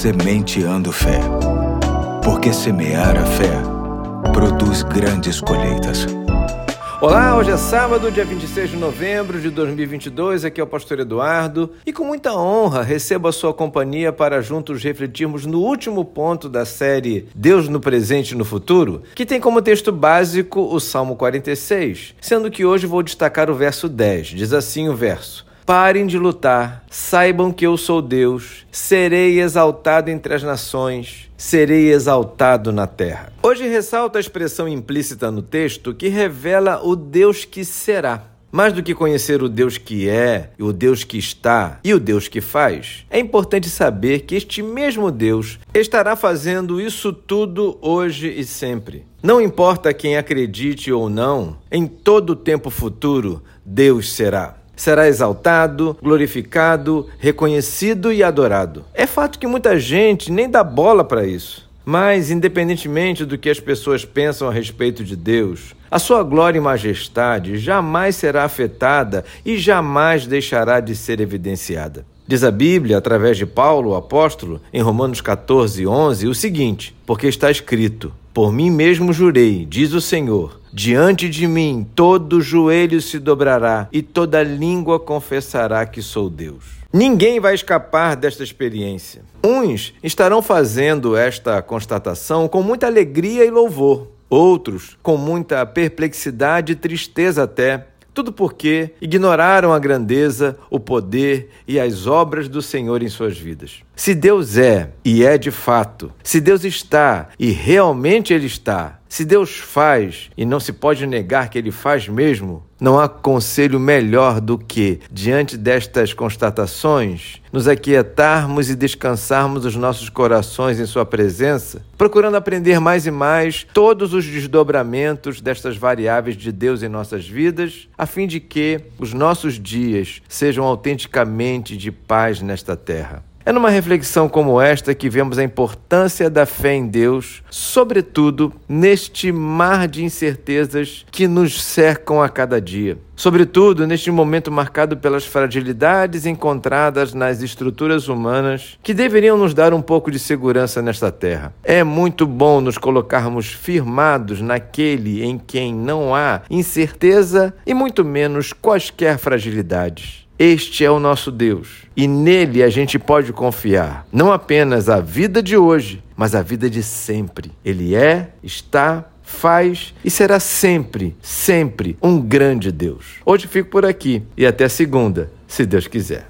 Sementeando Fé. Porque semear a fé produz grandes colheitas. Olá, hoje é sábado, dia 26 de novembro de 2022. Aqui é o Pastor Eduardo e com muita honra recebo a sua companhia para juntos refletirmos no último ponto da série Deus no Presente e no Futuro, que tem como texto básico o Salmo 46, sendo que hoje vou destacar o verso 10. Diz assim o verso: Parem de lutar, saibam que eu sou Deus, serei exaltado entre as nações, serei exaltado na terra. Hoje ressalto a expressão implícita no texto que revela o Deus que será. Mais do que conhecer o Deus que é, o Deus que está e o Deus que faz, é importante saber que este mesmo Deus estará fazendo isso tudo hoje e sempre. Não importa quem acredite ou não, em todo o tempo futuro, Deus será será exaltado, glorificado, reconhecido e adorado. É fato que muita gente nem dá bola para isso. Mas, independentemente do que as pessoas pensam a respeito de Deus, a sua glória e majestade jamais será afetada e jamais deixará de ser evidenciada. Diz a Bíblia, através de Paulo, o apóstolo, em Romanos 14, 11, o seguinte: Porque está escrito: Por mim mesmo jurei, diz o Senhor Diante de mim todo joelho se dobrará e toda língua confessará que sou Deus. Ninguém vai escapar desta experiência. Uns estarão fazendo esta constatação com muita alegria e louvor, outros com muita perplexidade e tristeza até, tudo porque ignoraram a grandeza, o poder e as obras do Senhor em suas vidas. Se Deus é e é de fato, se Deus está e realmente Ele está, se Deus faz e não se pode negar que Ele faz mesmo, não há conselho melhor do que, diante destas constatações, nos aquietarmos e descansarmos os nossos corações em Sua presença, procurando aprender mais e mais todos os desdobramentos destas variáveis de Deus em nossas vidas, a fim de que os nossos dias sejam autenticamente de paz nesta terra. É numa reflexão como esta que vemos a importância da fé em Deus, sobretudo neste mar de incertezas que nos cercam a cada dia. Sobretudo neste momento marcado pelas fragilidades encontradas nas estruturas humanas que deveriam nos dar um pouco de segurança nesta terra. É muito bom nos colocarmos firmados naquele em quem não há incerteza e muito menos quaisquer fragilidades. Este é o nosso Deus e nele a gente pode confiar, não apenas a vida de hoje, mas a vida de sempre. Ele é, está, faz e será sempre, sempre um grande Deus. Hoje fico por aqui e até segunda, se Deus quiser.